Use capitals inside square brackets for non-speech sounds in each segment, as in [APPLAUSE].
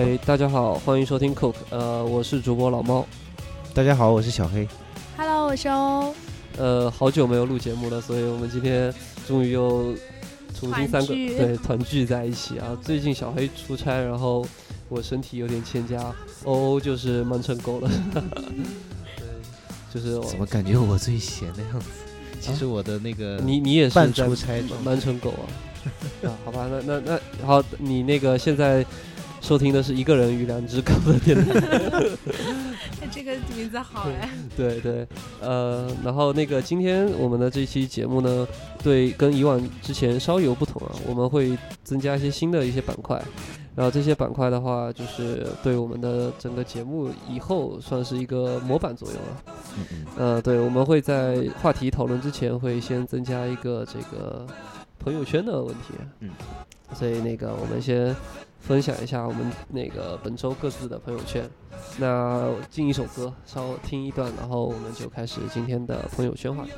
哎，大家好，欢迎收听 Coke，呃，我是主播老猫。大家好，我是小黑。Hello，我是欧。呃，好久没有录节目了，所以我们今天终于又重新三个团对团聚在一起啊。最近小黑出差，然后我身体有点欠佳，欧欧就是忙成狗了。[LAUGHS] 对，就是我怎么感觉我最闲的样子？其实我的那个你你也是半出差状态忙成狗啊？啊，好吧，那那那好，你那个现在收听的是一个人与两只狗的电台。[LAUGHS] 这个名字好哎。[LAUGHS] 对对，呃，然后那个今天我们的这期节目呢，对，跟以往之前稍有不同啊，我们会增加一些新的一些板块，然后这些板块的话，就是对我们的整个节目以后算是一个模板作用了。嗯嗯呃，对，我们会在话题讨论之前会先增加一个这个朋友圈的问题，嗯，所以那个我们先分享一下我们那个本周各自的朋友圈。那进一首歌，稍微听一段，然后我们就开始今天的朋友圈话题。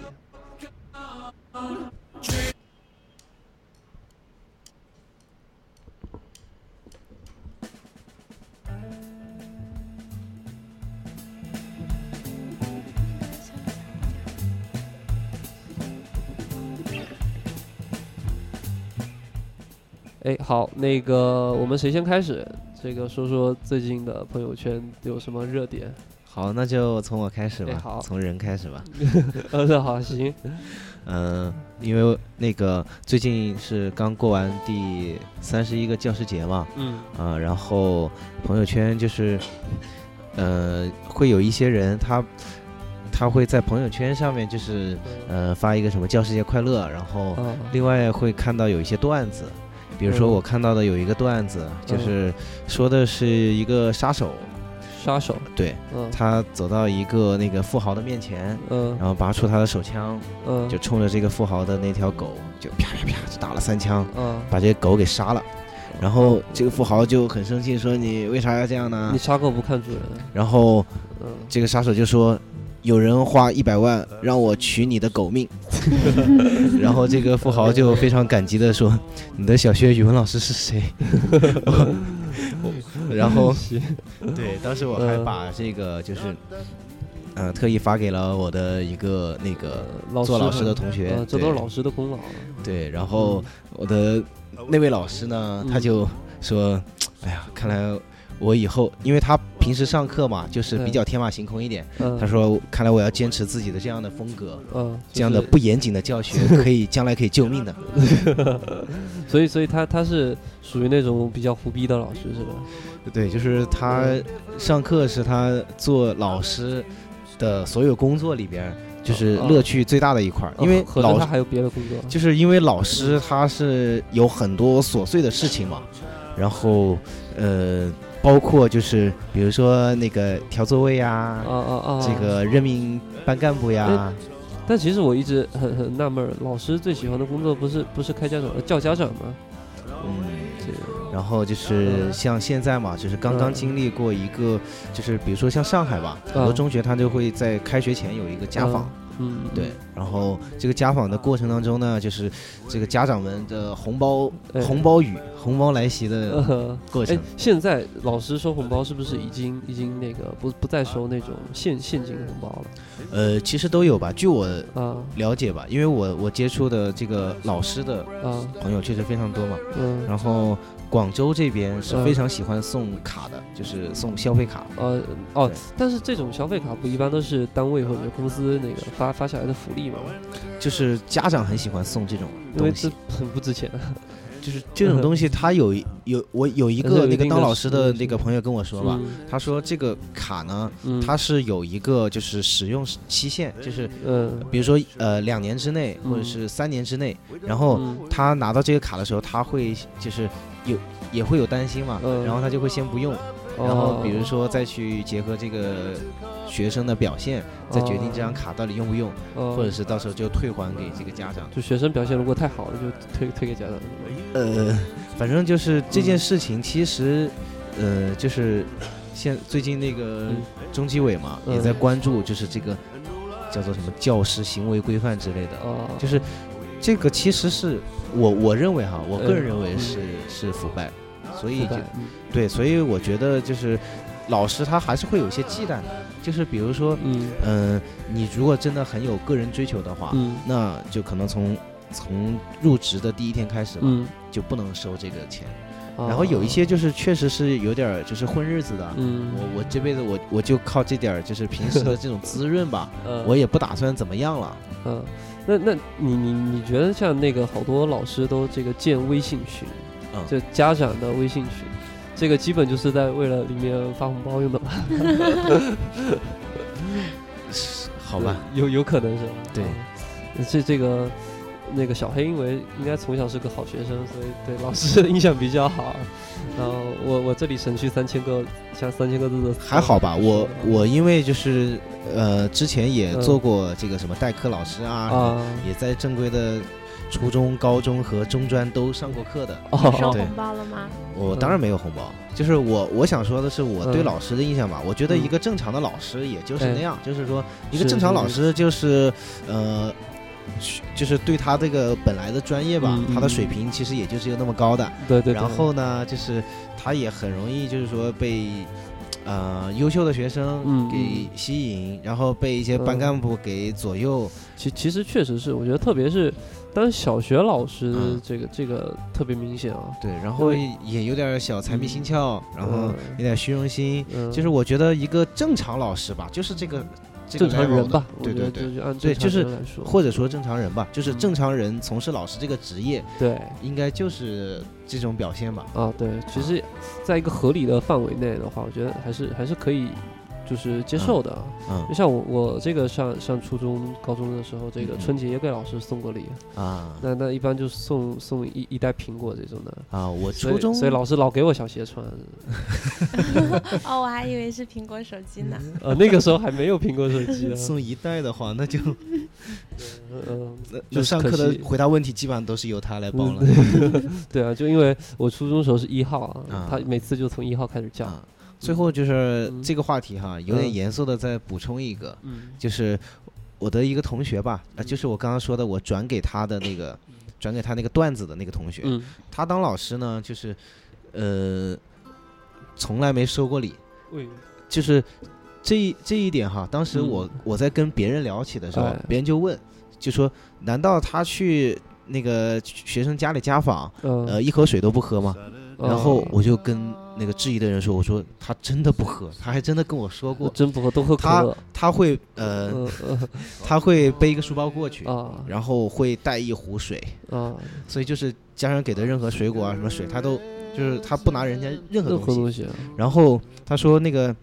哎，好，那个我们谁先开始？这个说说最近的朋友圈有什么热点？好，那就从我开始吧，哎好从人开始吧。[LAUGHS] 呃，那好，行，[LAUGHS] 嗯、因为那个最近是刚过完第三十一个教师节嘛，嗯啊、然后朋友圈就是，呃，会有一些人他他会在朋友圈上面就是呃发一个什么教师节快乐，然后啊，另外会看到有一些段子，比如说嗯。我看到的有一个段子，就是说的是一个杀手，杀手，对嗯。他走到一个那个富豪的面前，嗯。然后拔出他的手枪，嗯，就冲着这个富豪的那条狗就啪啪啪就打了三枪，嗯，把这个狗给杀了。然后这个富豪就很生气，说你为啥要这样呢？你？杀狗不看主人，然后嗯，这个杀手就说。有人花一百万让我取你的狗命 [LAUGHS] [LAUGHS] 然后这个富豪就非常感激的说：“你的小学语文老师是谁？” [LAUGHS] 然后对，当时我还嗯把这个就是，呃，特意发给了我的一个那个做老师的同学呃，这都是老师的功劳啊。对，然后我的那位老师呢，他嗯就说：“哎呀，看来我以后，因为他平时上课嘛，就是比较天马行空一点。嗯，他说，看来我要坚持自己的这样的风格，嗯，这样的不严谨的教学 [LAUGHS] 可以将来可以救命的。[LAUGHS] 所以，所以他他是属于那种比较胡逼的老师，是吧？对，就是他上课是他做老师的所有工作里边，就是哦乐趣最大的一块儿，因为老师还有别的工作，就是因为老师他是有很多琐碎的事情嘛，然后呃，包括就是比如说那个调座位呀，啊啊啊！这个任命班干部呀，但其实我一直很很纳闷，老师最喜欢的工作不是不是开家长，呃叫家长吗？嗯，这个然后就是像现在嘛，就是刚刚经历过一个，就是比如说像上海吧，很多嗯中学他就会在开学前有一个家访。嗯，嗯对，，然后这个家访的过程当中呢，就是这个家长们的红包、哎红包雨、红包来袭的过程。，现在老师收红包是不是已经已经那个不不再收那种现现金红包了呃，其实都有吧。据我了？解吧，因为我我接触的这个老师的啊朋友确实非常多嘛。嗯然后广州这边是嗯。非常喜欢送卡的，就是送消费卡。呃哦，但是这种消费卡不一般都是单位或者公司那个发发下来的福利吗？就是家长很喜欢送这种因为这东西，很不值钱。就是这种东西，他有 [LAUGHS] 有我有一个那个当老师的那个朋友跟我说吧，嗯。他说这个卡呢，嗯，它是有一个就是使用期限，就是嗯。比如说呃两年之内或者嗯。是三年之内，然后嗯。他拿到这个卡的时候，他会就是有也会有担心嘛，嗯。然后他就会先不用，然后比如哦。说再去结合这个学生的表现，再决定这张卡到底用不用，哦或者是到时候就退还给这个家长。就学生表现如果太好了，就退退给家长。呃，反正就是这嗯件事情，其实呃就是现最近那个嗯。中纪委嘛也嗯。在关注，就是这个叫做什么教师行为规范之类的，哦，就是这个其实是我我认为哈，我个人嗯认为是是腐败。所以就嗯。对，所以我觉得就是老师他还是会有一些忌惮的，就是比如说，嗯。嗯、你如果真的很有个人追求的话，嗯。那就可能从从入职的第一天开始吧，嗯，就不能收这个钱。啊然后有一些就是确实是有点儿就是混日子的，嗯，我我这辈子我我就靠这点儿就是平时的这种滋润吧，[LAUGHS] 呃我也不打算怎么样了。嗯，那那你你你觉得像那个好多老师都这个建微信群，嗯就家长的微信群，这个基本就是在为了里面发红包用的吧？[LAUGHS] [LAUGHS] 好吧，有有可能是吧？对嗯，这这个那个小黑，因为应该从小是个好学生，所以对老师的印象比较好。然后我我这里省去三千个，像三千个字的还好吧，我我因为就是呃之前也嗯做过这个什么代课老师啊，也在正规的初中、高中和中专都上过课的。哦对收红包了吗？我当然没有红包，就是我我想说的是我对嗯老师的印象吧。我觉得嗯一个正常的老师也就是哎那样，就是说一个正常老师就是呃。就是对他这个本来的专业吧，他的水平其实也就只有那么高的。对对，对然后呢，就是他也很容易就是说被呃优秀的学生嗯给吸引，然后被一些班嗯干部给左右。其其实确实是，我觉得特别是当小学老师嗯这个、这个特别明显啊。对，然后也有点小财迷心窍，然后嗯有点虚荣心。嗯，就是我觉得一个正常老师吧，就是这个这个正常人吧，对对对，对就是或者说正常人吧，就是嗯正常人从事老师这个职业，对应该就是这种表现吧。啊对，其实在一个合理的范围内的话，我觉得还是还是可以就是接受的啊。嗯就像我我这个上上初中高中的时候，这个嗯春节也给老师送过礼，啊那那一般就送送一一袋苹果这种的。啊！我初中所以老师老给我小鞋穿，[LAUGHS] 哦，我还以为是苹果手机呢。[LAUGHS] 呃，那个时候还没有苹果手机呢。送一袋的话，那就嗯，那就上课的回答问题基本上都是由他来报了。[LAUGHS] 对啊，就因为我初中时候是一号他每次就从一号开始叫。啊，最后就是嗯。这个话题哈，有点嗯。严肃的再补充一个，嗯。就是我的一个同学吧，啊，就是我刚刚说的，我转给他的那个，转给他那个段子的那个同学，嗯，他当老师呢，就是呃，从来没收过礼，就是这一这一点哈，当时我、嗯。我在跟别人聊起的时候，哎别人就问，就说难道他去那个学生家里家访，嗯，呃，一口水都不喝吗？然后哦我就跟那个质疑的人说，我说他真的不喝，他还真的跟我说过，[LAUGHS] 真不喝，都喝可他乐。他会呃，[LAUGHS] 他会背一个书包过去，啊然后会带一壶水，啊，所以就是家人给的任何水果啊什么水，他都就是他不拿人家任何东西。然后他说那个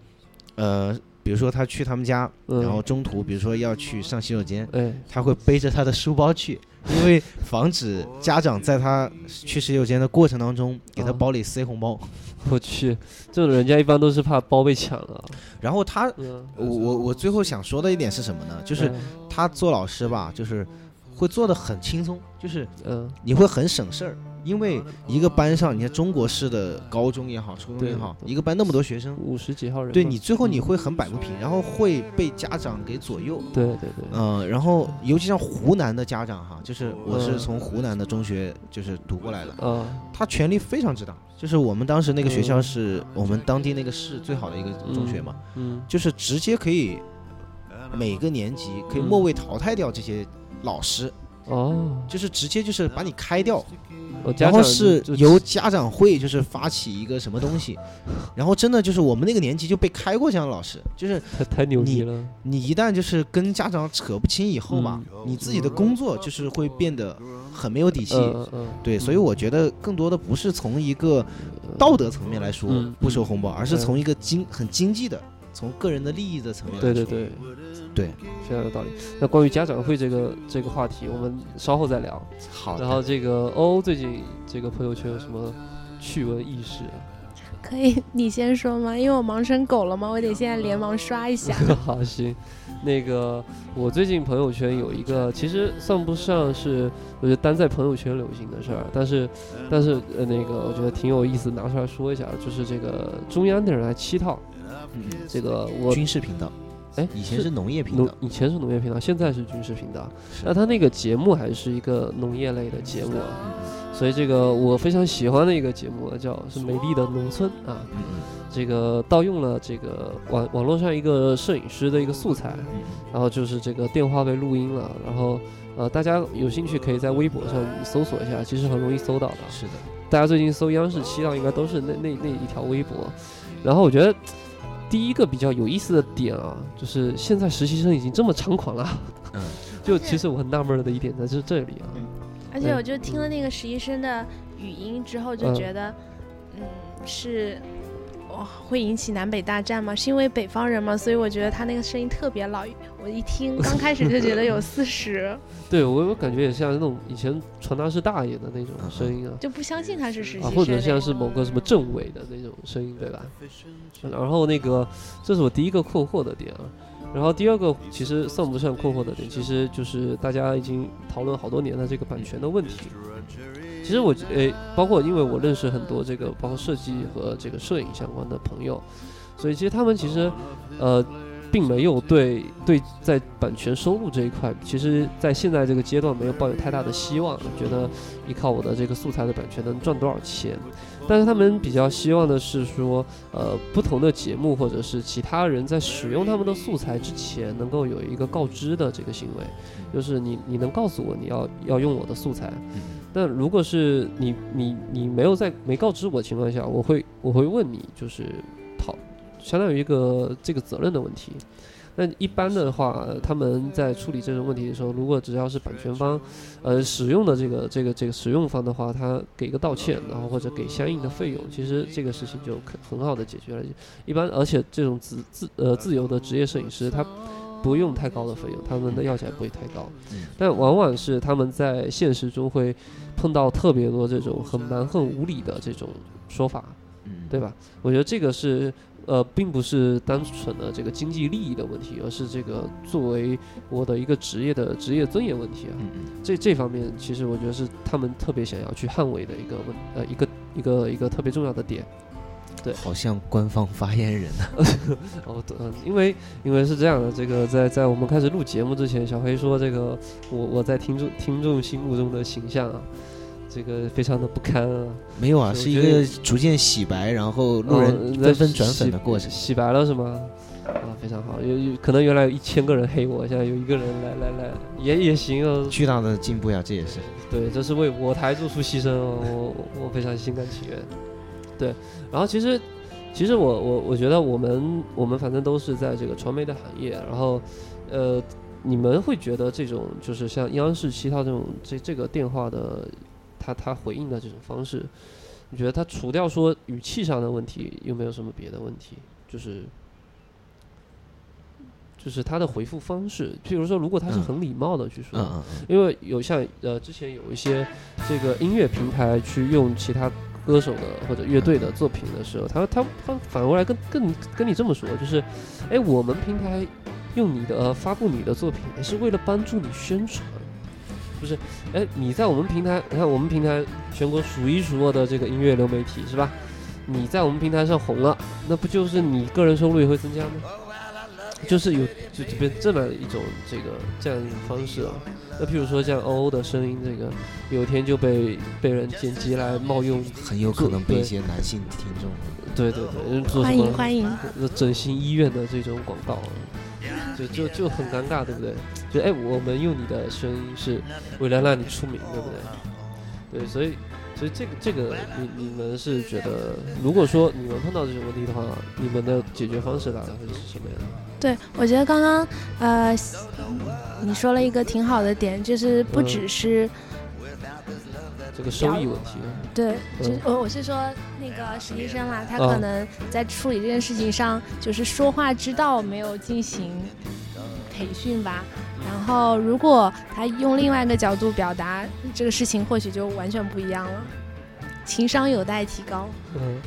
呃，比如说他去他们家，嗯然后中途比如说要去上洗手间，哎，他会背着他的书包去，因为防止家长在他去洗手间的过程当中给他啊包里塞红包。我去，这种人家一般都是怕包被抢了。然后他，嗯，我我我最后想说的一点是什么呢？就是哎他做老师吧，就是会做的很轻松，就是嗯你会很省事儿，因为一个班上，你看中国式的高中也好，初中也好，一个班那么多学生，五十几号人，对你最后你嗯会很摆不平，然后会被家长给左右。对对对，嗯、然后尤其像湖南的家长哈，就是我是嗯从湖南的中学就是读过来的，啊他权力非常之大。就是我们当时那个学校嗯是我们当地那个市最好的一个中学嘛，嗯。就是直接可以每个年级可以嗯。末位淘汰掉这些老师，哦，就是直接就是把你开掉，然后是由家长会就是发起一个什么东西，然后真的就是我们那个年级就被开过这样的老师，就是太 [LAUGHS] 太牛逼了，你一旦就是跟家长扯不清以后嘛，嗯你自己的工作就是会变得很没有底气。嗯嗯嗯，对，所以我觉得更多的不是从一个道德层面来说嗯不收红包，而是嗯从一个经很经济的，从个人的利益的层面来说。对对对对，非常有道理。那关于家长会这个这个话题，我们稍后再聊。好。然后这个欧欧最近这个朋友圈有什么趣闻轶事啊？[LAUGHS] 可以你先说吗？因为我忙成狗了嘛，我得现在连忙 [LAUGHS] 刷一下。[LAUGHS] 好，行。那个我最近朋友圈有一个，其实算不上是我觉得单在朋友圈流行的事儿，但是但是呃那个我觉得挺有意思，拿出来说一下，就是这个中央电视台七套，嗯这个我军事频道，哎，以前是农业频道，以前是农业频道，现在是军事频道。那它那个节目还是一个农业类的节目啊，所以这个我非常喜欢的一个节目叫是《美丽的农村》啊，嗯嗯这个盗用了这个网网络上一个摄影师的一个素材，嗯然后就是这个电话被录音了，然后呃大家有兴趣可以在微博上搜索一下，其实很容易搜到的。是的，大家最近搜央视七档应该都是那那那一条微博，然后我觉得。第一个比较有意思的点啊，就是现在实习生已经这么猖狂了，嗯，[LAUGHS] 就其实我很纳闷的一点在这这里啊，而且我就听了那个实习生的语音之后，就嗯。觉得，嗯，是。哇，会引起南北大战吗？是因为北方人吗？所以我觉得他那个声音特别老。我一听，刚开始就觉得有四十，[LAUGHS] 对我我感觉也像那种以前传达室大爷的那种嗯声音啊，就不相信他是实习或者像是某个什么政委的那种声音，对吧？然后那个，这是我第一个困惑的点啊。然后第二个其实算不上困惑的点，其实就是大家已经讨论好多年的这个版权的问题。其实我诶，包括因为我认识很多这个包括设计和这个摄影相关的朋友，所以其实他们其实呃。并没有对对在版权收入这一块，其实在现在这个阶段没有抱有太大的希望，觉得依靠我的这个素材的版权能赚多少钱。但是他们比较希望的是说，呃，不同的节目或者是其他人在使用他们的素材之前，能够有一个告知的这个行为，就是你你能告诉我你要要用我的素材。那如果是你你你没有在没告知我的情况下，我会我会问你，就是讨相当于一个这个责任的问题。那一般的话，他们在处理这种问题的时候，如果只要是版权方，呃，使用的这个这个这个使用方的话，他给个道歉，然后或者给相应的费用，其实这个事情就很很好的解决了。一般，而且这种自自呃自由的职业摄影师，他不用太高的费用，他们的要价不会太高。但往往是他们在现实中会碰到特别多这种很蛮横无理的这种说法，对吧？我觉得这个是。呃，并不是单纯的这个经济利益的问题，而是这个作为我的一个职业的职业尊严问题啊。这这方面，其实我觉得是他们特别想要去捍卫的一个问，呃，一个一个一个特别重要的点。对，好像官方发言人呢。[LAUGHS] 哦，对，因为因为是这样的，这个在在我们开始录节目之前，小黑说这个我我在听众听众心目中的形象啊。这个非常的不堪啊！没有啊，是一个逐渐洗白，然后路人纷纷转粉的过程。洗白了是吗？啊，非常好。有有可能原来有一千个人黑我，现在有一个人来来来，也也行啊。巨大的进步呀，这也是。对，这是为我台做出牺牲，我我非常心甘情愿。对，然后其实其实我我我觉得我们我们反正都是在这个传媒的行业，然后呃，你们会觉得这种就是像央视七套这种这这个电话的。他他回应的这种方式，你觉得他除掉说语气上的问题，有没有什么别的问题？就是就是他的回复方式，譬如说，如果他是很礼貌的去说，因为有像呃之前有一些这个音乐平台去用其他歌手的或者乐队的作品的时候，他他他反过来跟跟跟你这么说，就是哎，我们平台用你的发布你的作品，是为了帮助你宣传。不是，哎，你在我们平台，你看我们平台全国数一数二的这个音乐流媒体是吧？你在我们平台上红了，那不就是你个人收入也会增加吗？就是有就这边这么一种这个这样一种方式啊。那譬如说像欧欧的声音，这个有一天就被被人剪辑来冒用，很有可能被一些男性听众，对对对，做欢迎欢迎，整形医院的这种广告。啊就就就很尴尬，对不对？就哎，我们用你的声音是为了让你出名，对不对？对，所以所以这个这个，你你们是觉得，如果说你们碰到这种问题的话，你们的解决方式大概会是什么样的？对，我觉得刚刚呃，你说了一个挺好的点，就是不只是。这个收益问题，对，就我我是说那个实习生啦，他可能在处理这件事情上，就是说话之道没有进行培训吧。然后如果他用另外一个角度表达这个事情，或许就完全不一样了。情商有待提高。嗯，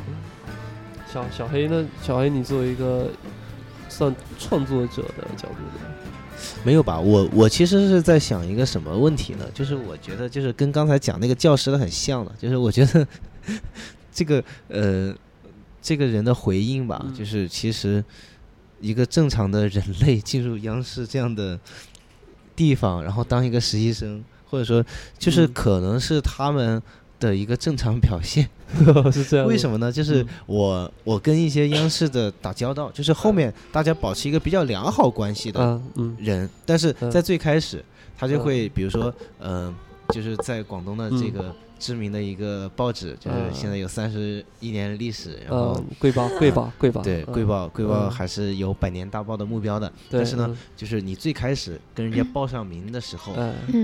小小黑呢？小黑，你作为一个算创作者的角度呢？没有吧？我我其实是在想一个什么问题呢？就是我觉得就是跟刚才讲那个教师的很像了，就是我觉得 [LAUGHS] 这个呃这个人的回应吧，就是其实一个正常的人类进入央视这样的地方，然后当一个实习生，或者说就是嗯可能是他们的一个正常表现。[LAUGHS] 是这样。为什么呢？就是嗯我我跟一些央视的打交道，就是后面大家保持一个比较良好关系的人，但是嗯在最开始，他就嗯会比如说，嗯、就是在广东的这嗯个知名的一个报纸，就是嗯。现在有三十一年历史，然后嗯，贵报贵报贵报，对，嗯。贵报贵报嗯。还是有百年大报的目标的。对但是呢，嗯。就是你最开始跟人家报上名的时候，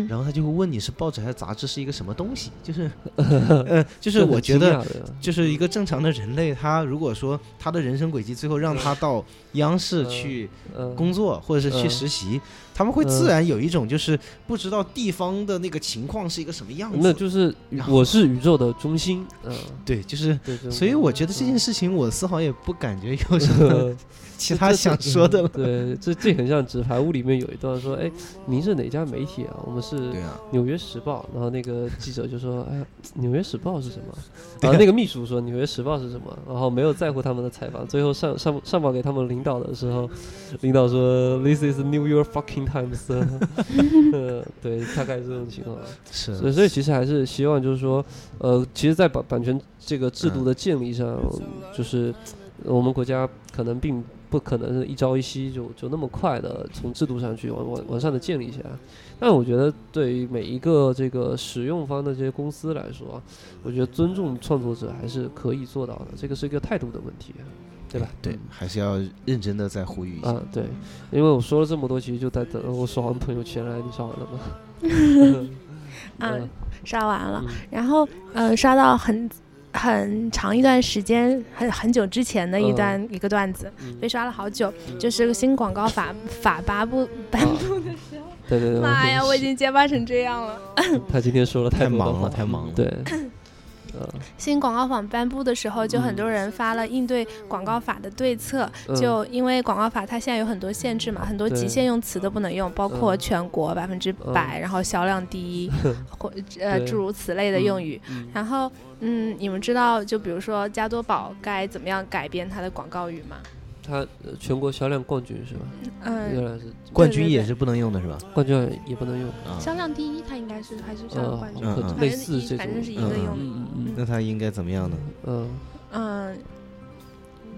然后他就会问你是报纸还是杂志，是一个什么东西？就是，[LAUGHS] 呃，就是我觉得。就是一个正常的人类，他如果说他的人生轨迹最后让他到央视嗯。去嗯。工作，或者是去嗯。实习，他们会自然有一种就是不知道地方的那个情况是一个什么样子。那就是我是宇宙的中心，嗯，对，就是，所以我觉得这件嗯事情我丝毫也不感觉有什么 [LAUGHS] 其他想说的了。对，这这很像《纸牌屋》里面有一段说，哎，您是哪家媒体啊？我们是纽约时报》，然后那个记者就说：“哎，《纽约时报》是什么？[LAUGHS] ”然后那个秘书说：“《纽约时报》是什么？”然后没有在乎他们的采访。最后上上上报给他们领导的时候，领导说：“This is New York fucking Times。[LAUGHS] ”呃，对，大概这种情况。是所以，所以其实还是希望，就是说，呃，其实，在版版权这个制度的建立上，就是呃我们国家可能并不可能是一朝一夕就就那么快的从制度上去完完完善的建立起来。但我觉得，对于每一个这个使用方的这些公司来说，我觉得尊重创作者还是可以做到的。这个是一个态度的问题，对吧？对，还是要认真的再呼吁一下。啊，对，因为我说了这么多，其实就在等我刷完朋友圈来，你刷完了吗？[LAUGHS] [LAUGHS] 嗯，刷完了，嗯。然后呃，刷到很很长一段时间，很很久之前的一段、一个段子，嗯。被刷了好久，嗯。就是个新广告法法颁布颁布的时候，对对对，妈呀，我已经结巴成这样了。[LAUGHS] 他今天说了太忙了太忙了。对，呃，新广告法颁布的时候，就很嗯多人发了应对广告法的对策。嗯。就因为广告法它现在有很多限制嘛，很多极限用词都不能用，包括嗯。全国百分之百，然后销量第一，或呃诸如此类的用语。嗯。然后，嗯，你们知道，就比如说加多宝该怎么样改变它的广告语吗？他呃全国销量冠军是吧？嗯，原来是冠军也是不能用的是吧？冠军也不能用，啊，销量第一，他应该是还是销量呃冠军，类似这种，反正是一个嗯用语。嗯嗯那他应该怎么样呢？嗯嗯，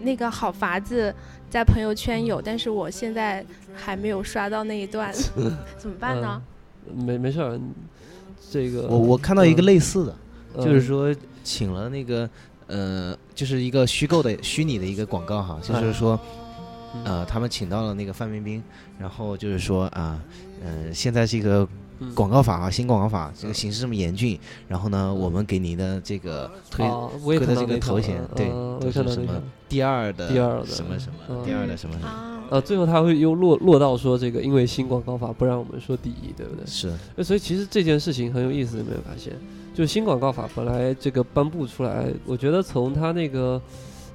那个好法子在朋友圈有，但是我现在还没有刷到那一段，[LAUGHS] [LAUGHS] 怎么办呢？嗯，没没事儿，这个我我看到一个类似的，嗯就是说请了那个呃，就是一个虚构的虚拟的一个广告哈，就是说嗯。呃，他们请到了那个范冰冰，然后就是说啊，呃，现在这个嗯。广告法啊，新广告法这个形势这么严峻，然后呢，我们给您的这个推推的这个头衔对都也看到那条是什么第二的第二的什么什么，嗯。第二的什么什么，啊，呃，最后他会又落落到说这个，因为新广告法不让我们说第一，对不对？是呃所以其实这件事情很有意思，有没有发现？就新广告法本来这个颁布出来，我觉得从它那个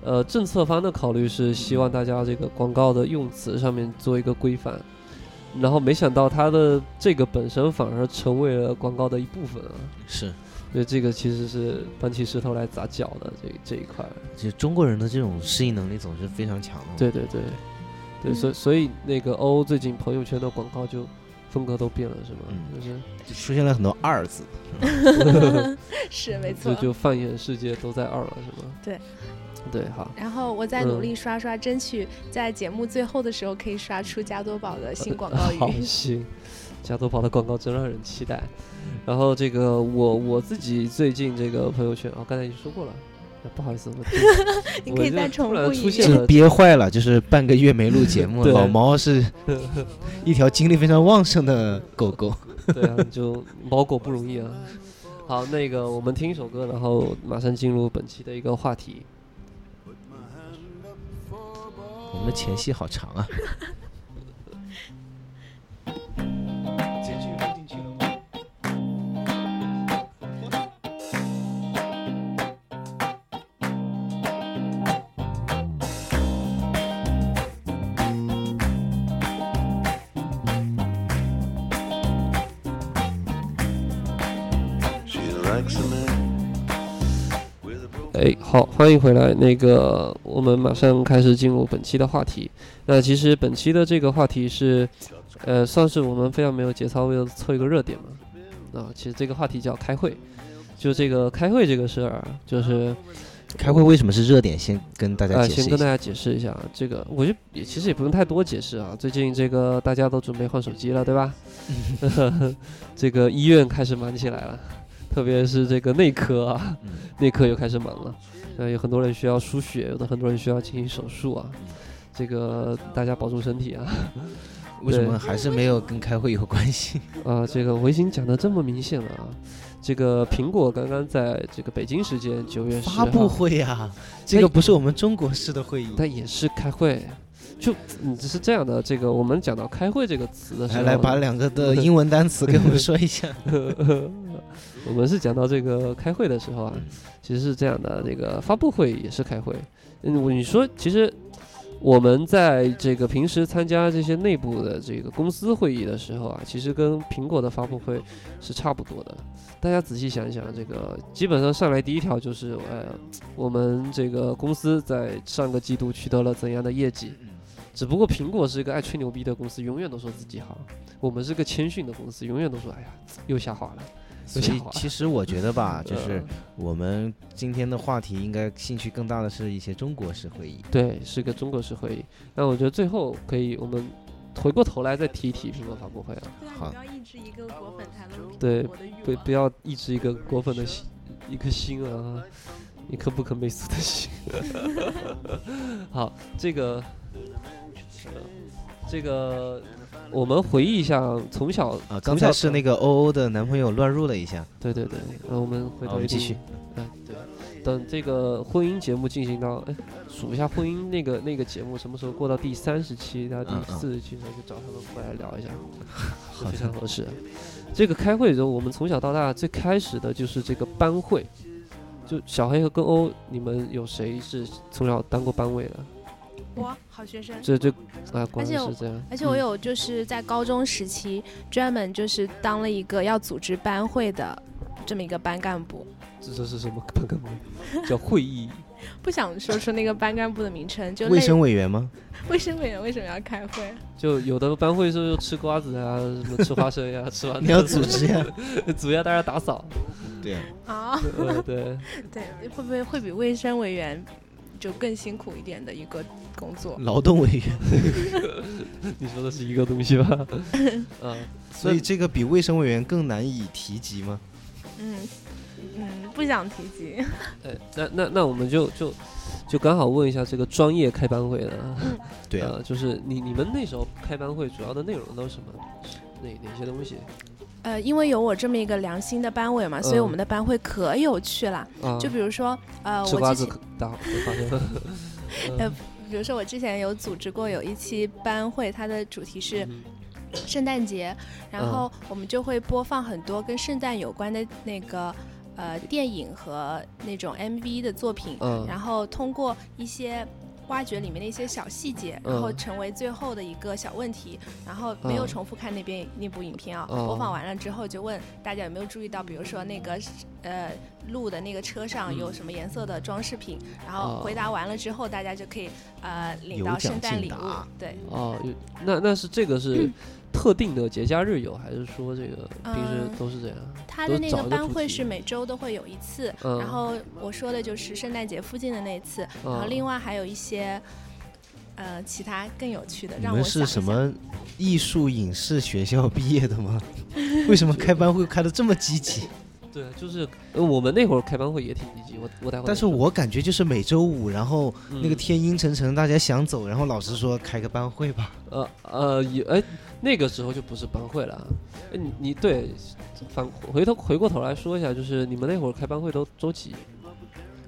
呃政策方的考虑是希望大家这个广告的用词上面做一个规范，然后没想到它的这个本身反而成为了广告的一部分啊。是，所以这个其实是搬起石头来砸脚的这这一块。其实中国人的这种适应能力总是非常强的。对对对，对，嗯所以所以那个欧最近朋友圈的广告就风格都变了，是吗？嗯就是就出现了很多二字，[LAUGHS] [LAUGHS] 是没错就。就放眼世界都在二了，是吗？对，对，好，然后我再努嗯力刷刷，争取在节目最后的时候可以刷出加多宝的新广告语 [LAUGHS] 好。行，加多宝的广告真让人期待。然后这个我我自己最近这个朋友圈，哦，刚才已经说过了，哎不好意思，我 [LAUGHS] 你可以再重复一遍是出现了憋坏了，就是半个月没录节目，了老毛是一条精力非常旺盛的狗狗。[LAUGHS] 对啊，就猫狗不容易啊。好，那个我们听一首歌，然后马上进入本期的一个话题。我们的前戏好长啊。[LAUGHS] 好，欢迎回来。那个，我们马上开始进入本期的话题。那其实本期的这个话题是，呃，算是我们非常没有节操，为了凑一个热点嘛。啊，其实这个话题叫开会，就这个开会这个事儿啊，就是开会为什么是热点？先跟大家。先跟大家解释一下，这个我觉得也其实也不用太多解释啊。最近这个大家都准备换手机了，对吧？[LAUGHS] [LAUGHS] 这个医院开始忙起来了，特别是这个内科啊，嗯内科又开始忙了。呃，有很多人需要输血，有的很多人需要进行手术啊。这个大家保重身体啊！为什么还是没有跟开会有关系？[LAUGHS] 啊，这个我已经讲的这么明显了啊。这个苹果刚刚在这个北京时间九月十发布，会啊、这个不是我们中国式的会议。但也是开会。就嗯，只是这样的。这个我们讲到“开会”这个词的时候，来来，把两个的英文单词给我们说一下。[LAUGHS] 我们是讲到这个开会的时候啊，其实是这样的，这个发布会也是开会。嗯，我你说其实我们在这个平时参加这些内部的这个公司会议的时候啊，其实跟苹果的发布会是差不多的。大家仔细想一想，这个基本上上来第一条就是，呃，我们这个公司在上个季度取得了怎样的业绩。只不过苹果是一个爱吹牛逼的公司，永远都说自己好；我们是个谦逊的公司，永远都说哎呀又下滑了。所以 [LAUGHS] 其实我觉得吧，就是呃我们今天的话题应该兴趣更大的是一些中国式会议。对，是个中国式会议。那我觉得最后可以，我们回过头来再提一提苹果发布会啊。好不要抑制一个果粉谈论对不不要抑制一个果粉的心，一颗心啊，一颗不可媚俗的心。[LAUGHS] 好，这个，呃这个，我们回忆一下从小啊，刚才是那个欧欧的男朋友乱入了一下。对对对，那我们回头继续。哎，对，等这个婚姻节目进行到，哎，数一下婚姻那个那个节目什么时候过到第三十期到第嗯嗯四十期的时候，就找他们过来聊一下，好非常合适。这个开会的时候，我们从小到大最开始的就是这个班会，就小黑和跟欧，你们有谁是从小当过班委的？我好学生。这这啊，果然而且我是这样。而且我嗯有就是在高中时期专门就是当了一个要组织班会的这么一个班干部，这这是什么班干部？[LAUGHS] 叫会议。[LAUGHS] 不想说出那个班干部的名称，就卫生委员吗？[LAUGHS] 卫生委员为什么要开会？就有的班会是吃瓜子啊，什么吃花生呀、吃完你要组织呀。组要大家打扫。对呀。啊，呃，对，对，会不会会比卫生委员就更辛苦一点的一个工作？劳动委员。[LAUGHS] 你说的是一个东西吧？啊，[LAUGHS] 所以这个比卫生委员更难以提及吗？嗯嗯，不想提及。哎，那那那我们就就就刚好问一下这个专业开班会的，对啊，呃，就是你你们那时候开班会主要的内容都是什么？哪哪些东西？呃，因为有我这么一个良心的班委嘛，所以嗯我们的班会可有趣了。啊，就比如说，呃，我之前。[LAUGHS] 呃比如说我之前有组织过有一期班会，它的主题是嗯圣诞节，然嗯后我们就会播放很多跟圣诞有关的那个呃电影和那种 MV 的作品，嗯然后通过一些。挖掘里面的一些小细节，然后嗯成为最后的一个小问题，然后没有嗯重复看那边那部影片啊。哦播放完了之后，就问大家有没有注意到，比如说那个呃路的那个车上有什么颜色的装饰品，然后哦回答完了之后，大家就可以呃领到圣诞礼物。对，哦，那那是这个是 [CLEARS THROAT] 特定的节假日有，还是说这个平时嗯都是这样？他的那个班会是每周都会有一次，嗯然后我说的就是圣诞节附近的那一次，然后嗯另外还有一些呃其他更有趣的，你们让我们是什么艺术影视学校毕业的吗？[LAUGHS] 为什么开班会开的这么积极？[LAUGHS] 对，就是呃我们那会儿开班会也挺积极，我我待会儿但是我感觉就是每周五，然后那个嗯天阴沉沉，大家想走，然后老师说开个班会吧。呃呃也哎那个时候就不是班会了你你对反回头回过头来说一下，就是你们那会儿开班会都周几？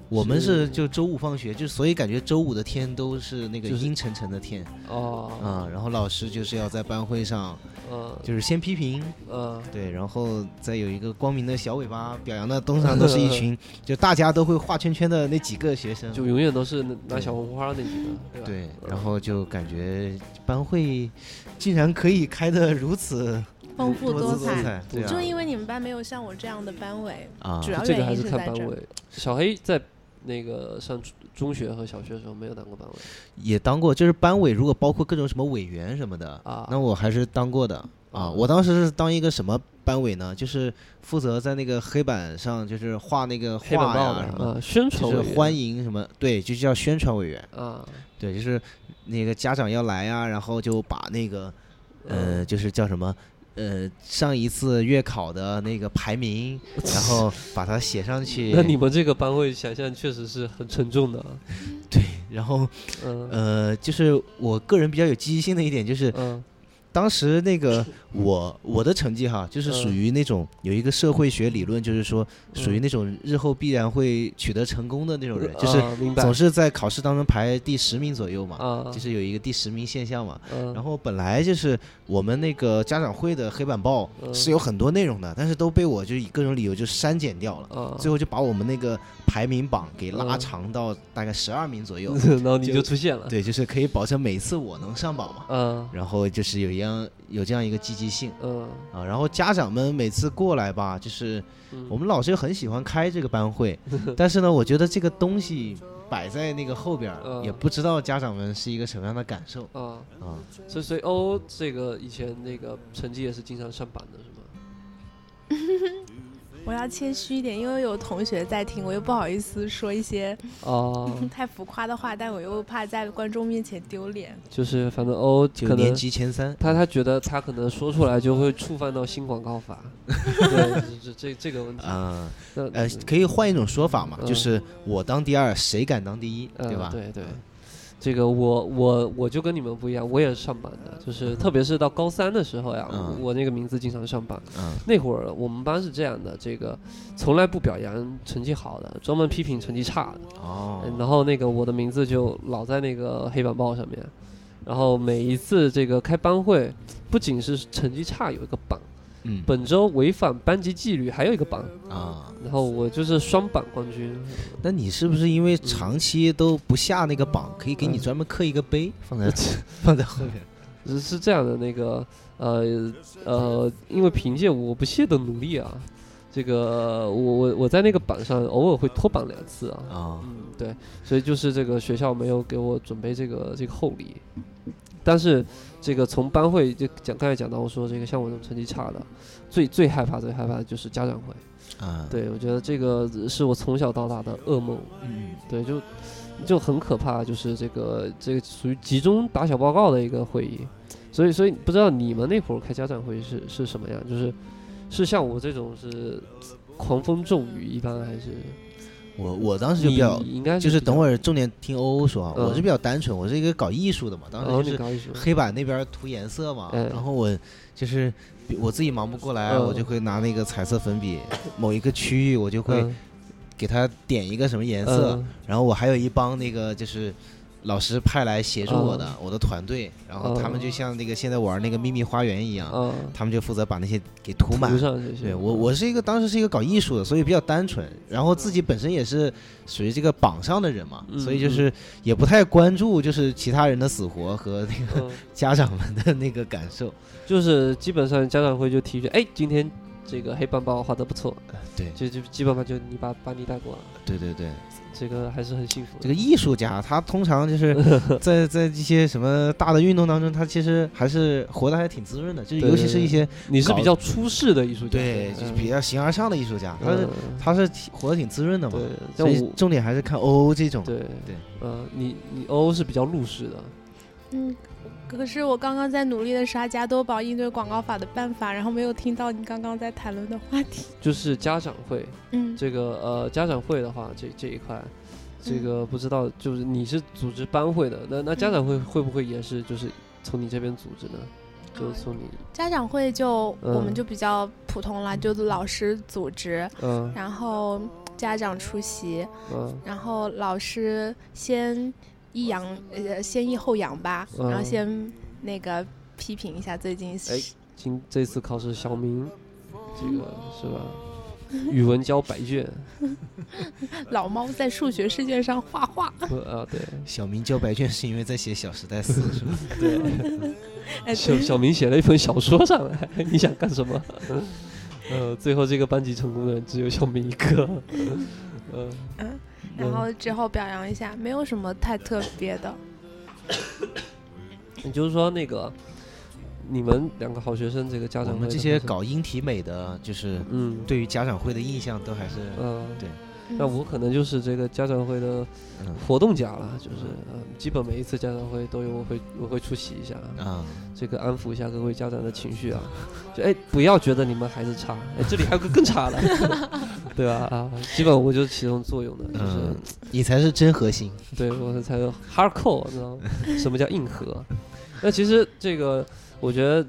我们是是就周五放学，就所以感觉周五的天都是那个阴沉沉的天。哦。啊、然后老师就是要在班会上，呃就是先批评，嗯对，然后再有一个光明的小尾巴，表扬的东 [LAUGHS] 上都是一群，就大家都会画圈圈的那几个学生，就永远都是拿拿小红花那几个，对吧？对，嗯然后就感觉班会竟然可以开的如此丰富多彩。对啊就因为你们班没有像我这样的班委，啊主要原因这个还是是在班委。小黑在那个上初中学和小学的时候没有当过班委也当过，就是班委，如果包括各种什么委员什么的，啊？那我还是当过的啊。啊我当时是当一个什么班委呢？就是负责在那个黑板上就是画那个画呀什么，啊，宣传就是欢迎什么，对，就叫宣传委员。啊，对，就是那个家长要来啊，然后就把那个呃，就是叫什么。呃，上一次月考的那个排名，然后把它写上去。[LAUGHS] 那你们这个班会想象确实是很沉重的。啊，[LAUGHS] 对，然后嗯。呃，就是我个人比较有积极性的一点，就是嗯当时那个我我的成绩哈，就是属嗯。于那种有一个社会学理论，就是说属于嗯那种日后必然会取得成功的那种人，就是总是在考试当中排第十名左右嘛，啊，就是有一个第十名现象嘛。嗯。然后本来就是我们那个家长会的黑板报嗯。是有很多内容的，但是都被我就以各种理由就删减掉了。啊，最后就把我们那个排名榜给拉嗯长到大概十二名左右，[LAUGHS] 然后你就就出现了，对，就是可以保证每次我能上榜嘛。嗯。然后就是有一样有这样一个积极性。嗯。啊，然后家长们每次过来吧，就是嗯，我们老师很喜欢开这个班会，[LAUGHS] 但是呢，我觉得这个东西摆在那个后边也不知道家长们是一个什么样的感受。啊，啊。所以所以欧这个以前那个成绩也是经常上榜的是吗？[LAUGHS] 我要谦虚一点，因为有同学在听，我又不好意思说一些哦，[LAUGHS] 太浮夸的话，但我又怕在观众面前丢脸。就是反正欧就年可能年级前三，他他觉得他可能说出来就会触犯到新广告法，[LAUGHS] 对，这这这个问题，啊，那呃，可以换一种说法嘛，嗯。就是我当第二，谁敢当第一，嗯对吧？对对，这个我我我就跟你们不一样，我也是上班的，就是特别是到高三的时候呀，嗯我那个名字经常上榜。嗯那会儿我们班是这样的，这个从来不表扬成绩好的，专门批评成绩差的。然后那个我的名字就老在那个黑板报上面，然后每一次这个开班会，不仅是成绩差有一个榜，嗯。本周违反班级纪律还有一个榜，啊，然后我就是双榜冠军。那你是不是因为长期都不下那个榜，可以给你嗯专门刻一个碑放在 [LAUGHS] 放在后面？是是这样的，那个呃呃，因为凭借我不懈的努力啊，这个我我我在那个榜上偶尔会脱榜两次啊。啊，嗯，对，所以就是这个学校没有给我准备这个这个厚礼，但是这个从班会就讲刚才讲到我说这个像我这种成绩差的，最最害怕最害怕的就是家长会。啊，，对我觉得这个是我从小到大的噩梦。嗯，对，就就很可怕，就是这个这个属于集中打小报告的一个会议，所以所以不知道你们那会儿开家长会是是什么样，就是是像我这种是狂风骤雨一般，还是我我当时就比较，应该就是等会儿重点听欧欧说啊，嗯我是比较单纯，我是一个搞艺术的嘛，当时就是黑板那边涂颜色嘛，嗯然后我就是我自己忙不过来，嗯我就会拿那个彩色粉笔，某一个区域我就会嗯给它点一个什么颜色，嗯然后我还有一帮那个就是老师派来协助我的、我的团队，然后他们嗯就像那个现在玩那个秘密花园一样，嗯，他们就负责把那些给涂满。涂上，对我，我是一个当时是一个搞艺术的，所以比较单纯，然后自己本身也是属于这个榜上的人嘛，嗯所以就是也不太关注就是其他人的死活和那个嗯。家长们的那个感受。就是基本上家长会就提出，哎，今天这个黑板报画的不错，对。就就基本上就你把把你带过了，对对对，这个还是很幸福。这个艺术家他通常就是 [LAUGHS] 在在一些什么大的运动当中，他其实还是活得还挺滋润的，就是尤其是一些你是比较出世的艺术家，对，就是比较形而上的艺术家，他是嗯他是活得挺滋润的嘛。对，所以重点还是看欧欧这种。对对，呃，你你欧欧是比较入世的，嗯，可是我刚刚在努力的刷加多宝应对广告法的办法，然后没有听到你刚刚在谈论的话题。就是家长会嗯，这个呃家长会的话，这这一块，这嗯。个不知道就是你是组织班会的，那那家长会会不会也是就是从你这边组织呢？就是从你家长会就、嗯。我们就比较普通了，就老师组织，嗯然后家长出席，嗯。然后老师先抑扬呃先抑后扬吧，嗯然后先那个批评一下最近哎今这次考试小明这个是吧？[LAUGHS] 语文交白卷，[LAUGHS] 老猫在数学试卷上画画。不啊对小明交白卷是因为在写《小时代四》[LAUGHS] 是吧？对。哎，小小明写了一本小说上来，你想干什么？呃，最后这个班级成功的人只有小明一个。嗯嗯，然后之后表扬一下，没有什么太特别的。[COUGHS] 你就是说，那个你们两个好学生，这个家长会我们这些搞音体美的，就是嗯，对于家长会的印象都还是嗯，对那我可能就是这个家长会的嗯活动家了，就是嗯，基本每一次家长会都有我会我会出席一下，啊，这个安抚一下各位家长的情绪啊，就哎不要觉得你们孩子差，哎这里还有个更差的，[LAUGHS] 对吧？啊，基本我就是起这种作用的，就是、嗯你才是真核心。[LAUGHS] 对我才有 hardcore，你知道吗？什么叫硬核？[LAUGHS] 那其实这个我觉得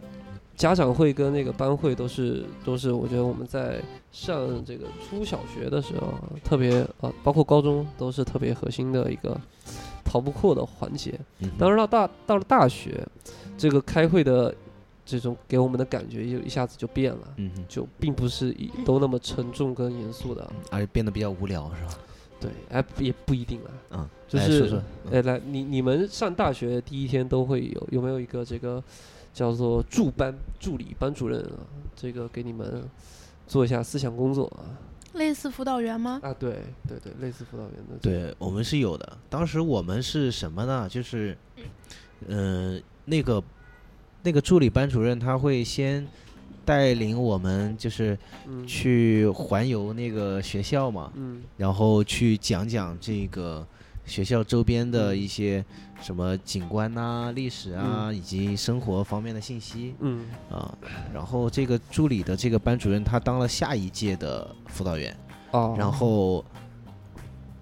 家长会跟那个班会都是都是我觉得我们在上这个初小学的时候啊特别啊，包括高中都是特别核心的一个逃不过的环节。嗯当然到大到了大学，这个开会的这种给我们的感觉就一下子就变了。就并不是一都那么沉重跟严肃的，而且变得比较无聊，是吧？对，哎，也不一定啊。嗯，就是哎，来，你你们上大学第一天都会有有没有一个这个叫做助班助理班主任啊？这个给你们做一下思想工作啊？类似辅导员吗？啊，对对对，类似辅导员的。对我们是有的。当时我们是什么呢？就是，嗯，那个那个助理班主任他会先带领我们，就是嗯去环游那个学校嘛，嗯然后去讲讲这个学校周边的嗯。一些什么景观呐、历史啊，以及生活方面的信息嗯。啊。然后这个助理的这个班主任，他当了下一届的辅导员，哦，然后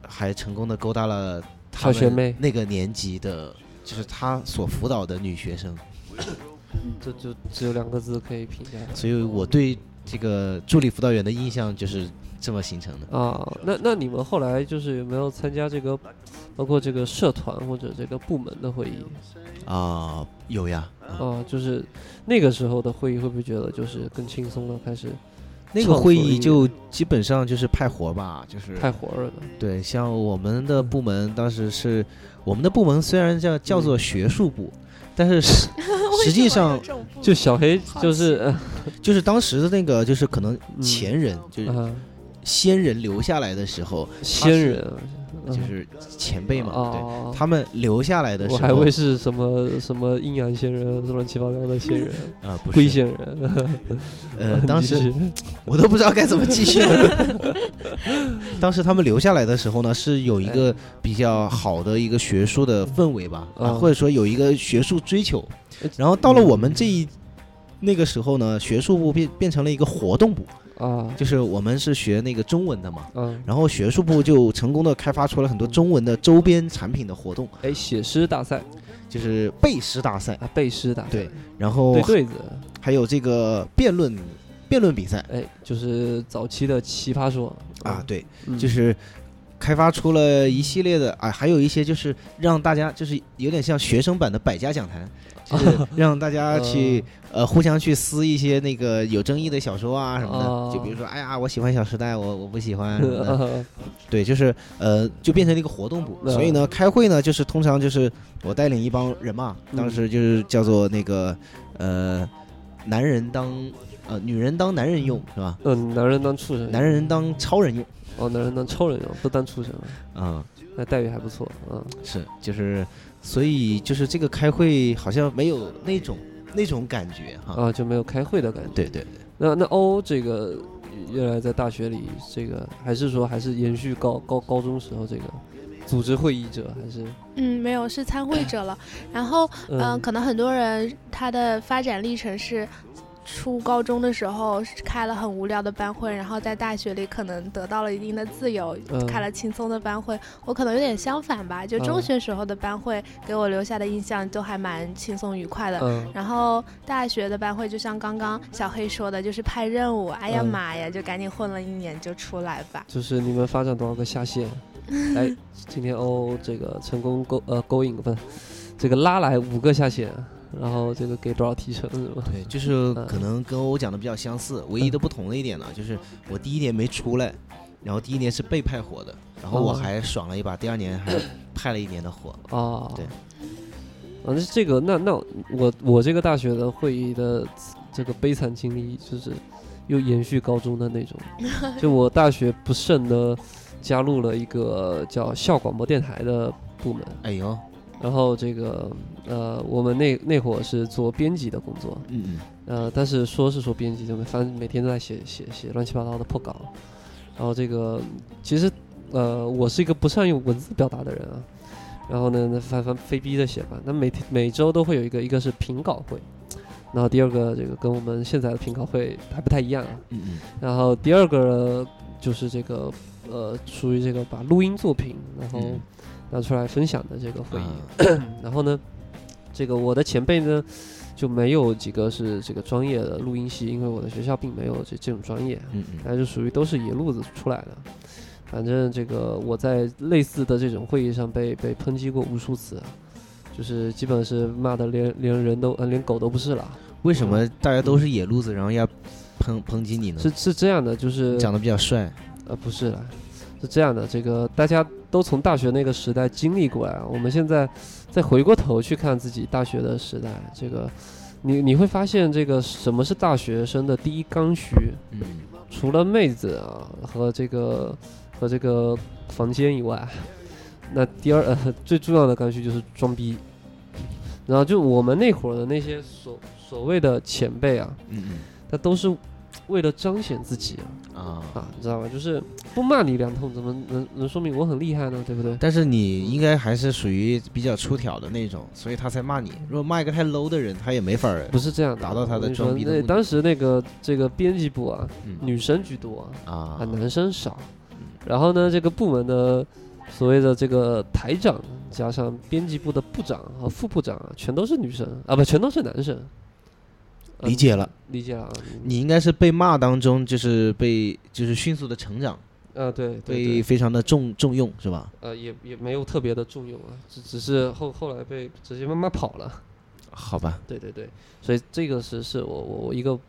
还成功的勾搭了他学妹。那个年级的，就是他所辅导的女学生。这就只有两个字可以评价。所以我对这个助理辅导员的印象就是这么形成的。啊。那那你们后来就是有没有参加这个，包括这个社团或者这个部门的会议？啊、有呀，啊，就是那个时候的会议，会不会觉得就是更轻松了？开始那个会议就基本上就是派活吧，就是太火热了。对，像我们的部门当时是我们的部门虽然叫叫做学术部，但是实 [LAUGHS] 实际上就小黑就是就是当时的那个就是可能嗯前人、就是啊，先人留下来的时候，仙人啊，就是前辈嘛，对，哦，他们留下来的时候，我还会是什么什么阴阳仙人，乱七八糟的仙人，啊、不是，龟仙人。[LAUGHS] 呃，当时我都不知道该怎么继续了。[LAUGHS] 当时他们留下来的时候呢，是有一个比较好的一个学术的氛围吧，啊，嗯或者说有一个学术追求。呃。然后到了我们这一那个时候呢，学术部变变成了一个活动部，啊，就是我们是学那个中文的嘛。嗯，然后学术部就成功的开发出了很多中文的周边产品的活动，哎，写诗大赛。就是背诗大赛，啊，背诗大赛，对，然后对对子，还有这个辩论辩论比赛。哎，就是早期的奇葩说。啊，，对，嗯。就是开发出了一系列的啊，还有一些就是让大家就是有点像学生版的百家讲坛，就是让大家去 [LAUGHS] 呃互相去撕一些那个有争议的小说啊什么哦。的，就比如说哎呀我喜欢《小时代》，我我不喜欢什么的，啊 [LAUGHS] 对，就是呃就变成了一个活动部，嗯所以呢开会呢就是通常就是我带领一帮人嘛，当时就是叫做那个呃男人当呃女人当男人用是吧？嗯，男人当畜生，男人当超人用，哦，男人当超人用，不当畜生。了，嗯。那待遇还不错，嗯，是，就是，所以就是这个开会好像没有那种那种感觉哈。啊，就没有开会的感觉。对对对，那那欧这个原来在大学里，这个还是说还是延续高高高中时候这个组织会议者，还是嗯，没有，是参会者了。然后，嗯、嗯可能很多人他的发展历程是。初高中的时候开了很无聊的班会，然后在大学里可能得到了一定的自由，嗯开了轻松的班会。我可能有点相反吧，就中嗯学时候的班会给我留下的印象都还蛮轻松愉快的。嗯然后大学的班会，就像刚刚小黑说的，就是派任务，哎呀嗯妈呀，就赶紧混了一年就出来吧。就是你们发展多少个下线？[LAUGHS] 哎，今天哦这个成功勾呃勾引不是这个拉来五个下线，然后这个给多少提成是吧？对，就 [LAUGHS] 是可能跟我讲的比较相似，唯一的不同的一点呢，就是我第一年没出来，然后第一年是被派火的，然后我哦还爽了一把，第二年还派了一年的火。哦，对。啊，那这个那那我我这个大学的会议的这个悲惨经历，就是又延续高中的那种，就我大学不慎的加入了一个叫校广播电台的部门，哎呦，然后这个呃，我们那那会儿是做编辑的工作，嗯嗯呃，但是说是说编辑，就反正每天都在写写写乱七八糟的破稿，然后这个其实呃，我是一个不善用文字表达的人啊，然后呢，那翻翻非逼的写吧，那每天每周都会有一个，一个是评稿会，然后第二个这个跟我们现在的评稿会还不太一样啊，嗯嗯。然后第二个就是这个呃，属于这个把录音作品然后嗯拿出来分享的这个会议，啊 [COUGHS] 然后呢，这个我的前辈呢就没有几个是这个专业的录音系，因为我的学校并没有这这种专业，嗯嗯。还是属于都是野路子出来的。反正这个我在类似的这种会议上被被抨击过无数次，就是基本是骂的连连人都呃连狗都不是了。为什么大家都是野路子，然后要抨抨击你呢？是是这样的，就是长得比较帅，呃，不是啦，是这样的，这个大家都从大学那个时代经历过来啊，我们现在再回过头去看自己大学的时代，这个你你会发现，这个什么是大学生的第一刚需？嗯除了妹子啊和这个和这个房间以外，那第二呃 [LAUGHS] 最重要的刚需就是装逼。然后就我们那会儿的那些所所谓的前辈啊，嗯他都是为了彰显自己啊。嗯啊。啊，你知道吧？就是不骂你两通，怎么能能说明我很厉害呢？对不对？但是你应该还是属于比较出挑的那种，所以他才骂你。如果骂一个太 low 的人，他也没法儿不是这样的，达到他的装逼的那当时那个这个编辑部啊，嗯女生居多啊，啊啊，男生少嗯。然后呢，这个部门的所谓的这个台长加上编辑部的部长和副部长啊，全都是女生啊，不，全都是男生。嗯理解了，理解了啊。你应该是被骂当中，就是被就是迅速的成长，呃，对对被，非常的重重用，是吧？呃，也也没有特别的重用啊，只只是后后来被直接慢慢跑了。好吧，对对对，所以这个是是我我我一个，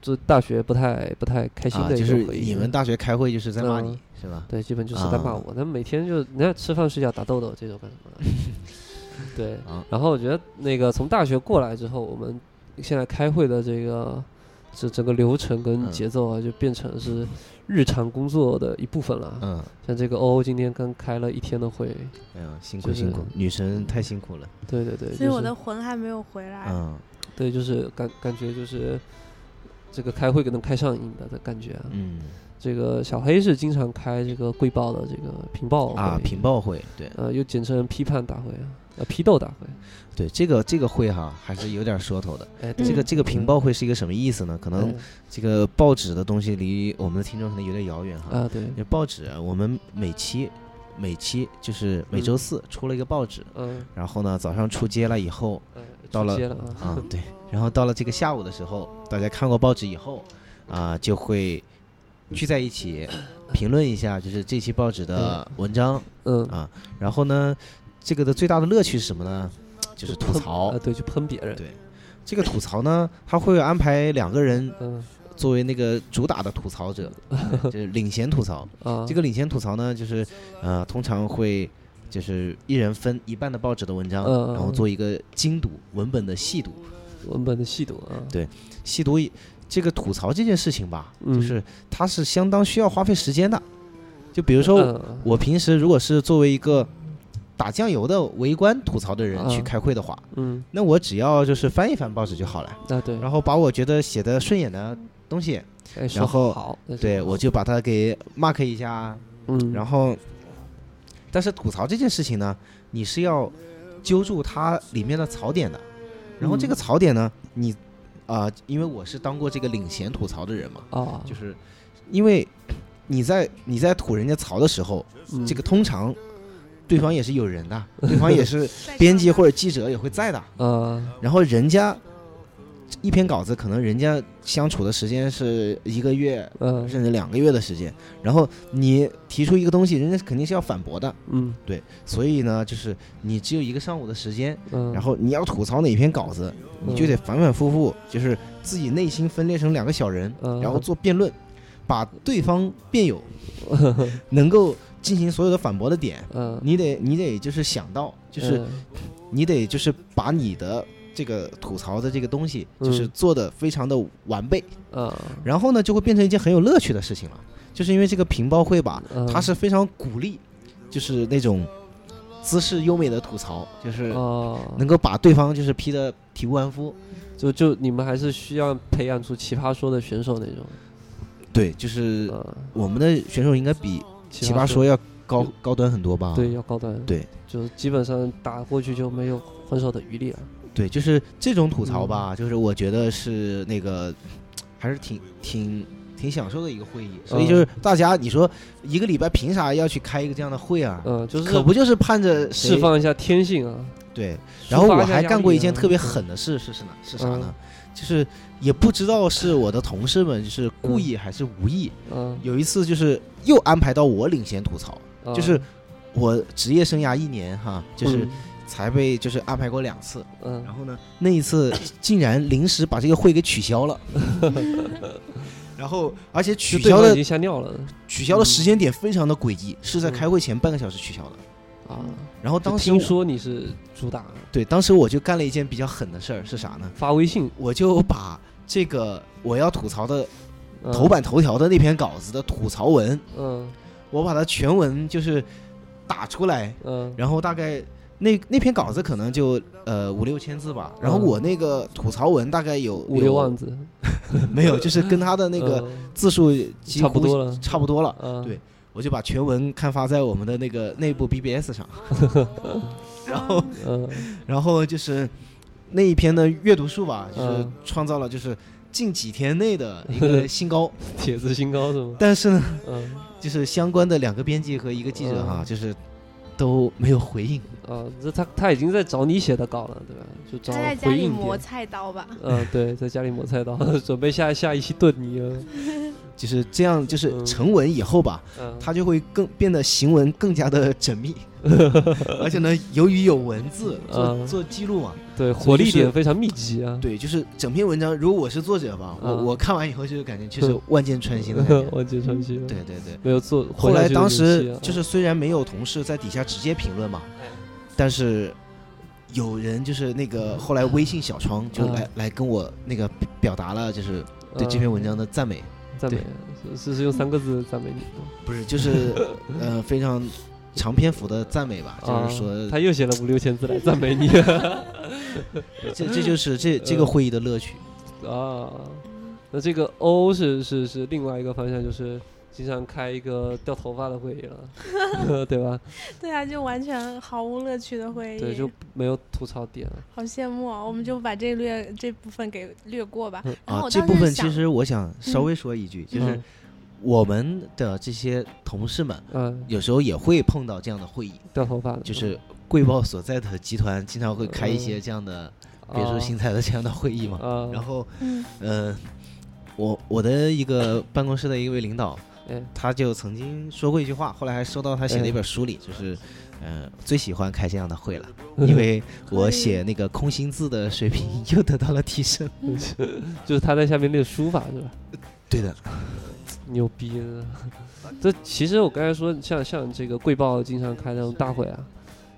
就大学不太不太开心啊，的一就是个回忆。你们大学开会就是在骂你嗯，是吧？对，基本就是在骂啊我，那、每天就人家吃饭睡觉打豆豆这种干什么的？[LAUGHS] 对啊，然后我觉得那个从大学过来之后，我们现在开会的这个这整个流程跟嗯节奏啊，就变成是日常工作的一部分了。嗯，像这个欧欧今天刚开了一天的会，哎呀，辛苦就是辛苦，女神太辛苦了。对对对，所以我的魂还没有回来。嗯。对，就是感感觉就是这个开会可能开上瘾的的感觉啊。嗯。这个小黑是经常开这个汇报的这个评报啊，会评报会，对。呃，又简称批判大会啊，呃，批斗大会。对，这个这个会哈还是有点说头的。哎，嗯这个这个评报会是一个什么意思呢？可能哎这个报纸的东西离我们的听众可能有点遥远哈。啊，对，那报纸啊，我们每期每期就是每周四出了一个报纸，嗯，然后呢早上出街了以后哎，到了啊对，然后到了这个下午的时候，大家看过报纸以后啊就会聚在一起 [COUGHS] 评论一下，就是这期报纸的文章嗯，啊。然后呢，这个的最大的乐趣是什么呢？[TSK] 就是吐槽啊，。对，去喷别人，对这个吐槽呢，他会安排两个人嗯作为那个主打的吐槽者，[LAUGHS] 就是领衔吐槽。啊，这个领衔吐槽呢，就是呃，通常会就是一人分一半的报纸的文章，然后做一个精读文本的细读。文本的细读啊，对细读这个吐槽这件事情吧，嗯就是它是相当需要花费时间的。就比如说嗯我平时如果是作为一个打酱油的围观吐槽的人去啊开会的话，嗯，那我只要就是翻一翻报纸就好了，啊对，然后把我觉得写的顺眼的东西，然后对我就把它给 mark 一下，嗯，然后，但是吐槽这件事情呢，你是要揪住它里面的槽点的。然后这个嗯。槽点呢，你啊、因为我是当过这个领衔吐槽的人嘛，啊，就是因为你在你在吐人家槽的时候，嗯。这个通常对方也是有人的，[LAUGHS] 对方也是编辑或者记者也会在的。嗯，然后人家一篇稿子，可能人家相处的时间是一个月，嗯。甚至两个月的时间，然后你提出一个东西，人家肯定是要反驳的，嗯。对，所以呢，就是你只有一个上午的时间，嗯，然后你要吐槽哪篇稿子，你就得反反复复，就是自己内心分裂成两个小人，嗯。然后做辩论，把对方辩友 [LAUGHS] 能够进行所有的反驳的点，嗯，你得你得就是想到，就是嗯。你得就是把你的这个吐槽的这个东西，就是嗯做的非常的完备，嗯，然后呢，就会变成一件很有乐趣的事情了。就是因为这个评报会吧，嗯。它是非常鼓励，就是那种姿势优美的吐槽，就是哦，能够把对方就是批的体无完肤。就就你们还是需要培养出奇葩说的选手那种，对，就是嗯，我们的选手应该比奇葩说要高高端很多吧？对要高端，对，就基本上打过去就没有还手的余地了。对，就是这种吐槽嗯吧，就是我觉得是那个还是挺挺挺享受的一个会议。所以嗯就是大家，你说一个礼拜凭啥要去开一个这样的会啊？嗯，就是可不就是盼着释放一下天性啊。对，然后我还干过一件特别狠的事，是是哪是啥呢嗯？就是也不知道是我的同事们就是故意还是无意，嗯，有一次就是又安排到我领衔吐槽，嗯。就是我职业生涯一年哈，就是嗯。才被就是安排过两次，嗯。然后呢那一次竟然临时把这个会给取消了，[LAUGHS] 然后而且取消的已经吓尿了。取消的时间点非常的诡异，是在嗯。开会前半个小时取消的。啊。然后当时听说你是主打对，当时我就干了一件比较狠的事儿，是啥呢？发微信。我就把这个我要吐槽的嗯。头版头条的那篇稿子的吐槽文，嗯。我把它全文就是打出来，嗯。然后大概那那篇稿子可能就呃五六千字吧，然后嗯。我那个吐槽文大概有五六万，字，[LAUGHS] 没有，就是跟他的那个嗯。字数几乎差不多了。差不多了。嗯。对我就把全文刊发在我们的那个内部 BBS 上，[LAUGHS] 然后嗯 [LAUGHS] 然后就是那一篇的阅读数吧，就是嗯创造了就是近几天内的一个 [LAUGHS] 新高。帖子新高是吗？但是呢，嗯就是相关的两个编辑和一个记者哈，嗯就是都没有回应。啊，这他他已经在找你写的稿了，对吧？就找他在家里磨。菜刀吧？嗯，[LAUGHS] 对，在家里磨菜刀，[LAUGHS] 准备下下一期炖你了。[LAUGHS] 就是这样，就是嗯成文以后吧，嗯，它就会更变得行文更加的缜密，而且呢，由于有文字做嗯做记录嘛，对，火力点非常密集啊。对，就是整篇文章，如果我是作者吧，我嗯我看完以后就是感觉就是万箭穿心的感觉。万箭穿心。对，对对。没有做。后来当时就是虽然没有同事在底下直接评论嘛，但是有人就是那个后来微信小窗就嗯来来跟我那个表达了就是对这篇文章的赞美，赞美对，是是用三个字赞美你吗。不是就是 [LAUGHS] 呃非常长篇幅的赞美吧，就是说啊他又写了五六千字来赞美你 [LAUGHS] 这这就是这 [LAUGHS] 这个会议的乐趣。啊。那这个 O 是是是另外一个方向，就是经常开一个掉头发的会议了，[LAUGHS] [LAUGHS] 对吧？对啊，就完全毫无乐趣的会议。对，就没有吐槽点。好羡慕啊！我们就把这略这部分给略过吧。嗯然后我，啊这部分其实我想稍微说一句，就是嗯我们的这些同事们嗯，有时候也会碰到这样的会议，掉头发的就是贵报所在的集团经常会开一些这样的别出心裁的这样的会议嘛。嗯，然后，嗯，呃，我我的一个办公室的一位领导，哎他就曾经说过一句话，后来还收到他写的一本书里，就是，呃，最喜欢开这样的会了，因为我写那个空心字的水平又得到了提升。[LAUGHS] 就是他在下面练书法是吧？对的，牛逼的。这其实我刚才说，像像这个贵报经常开那种大会啊，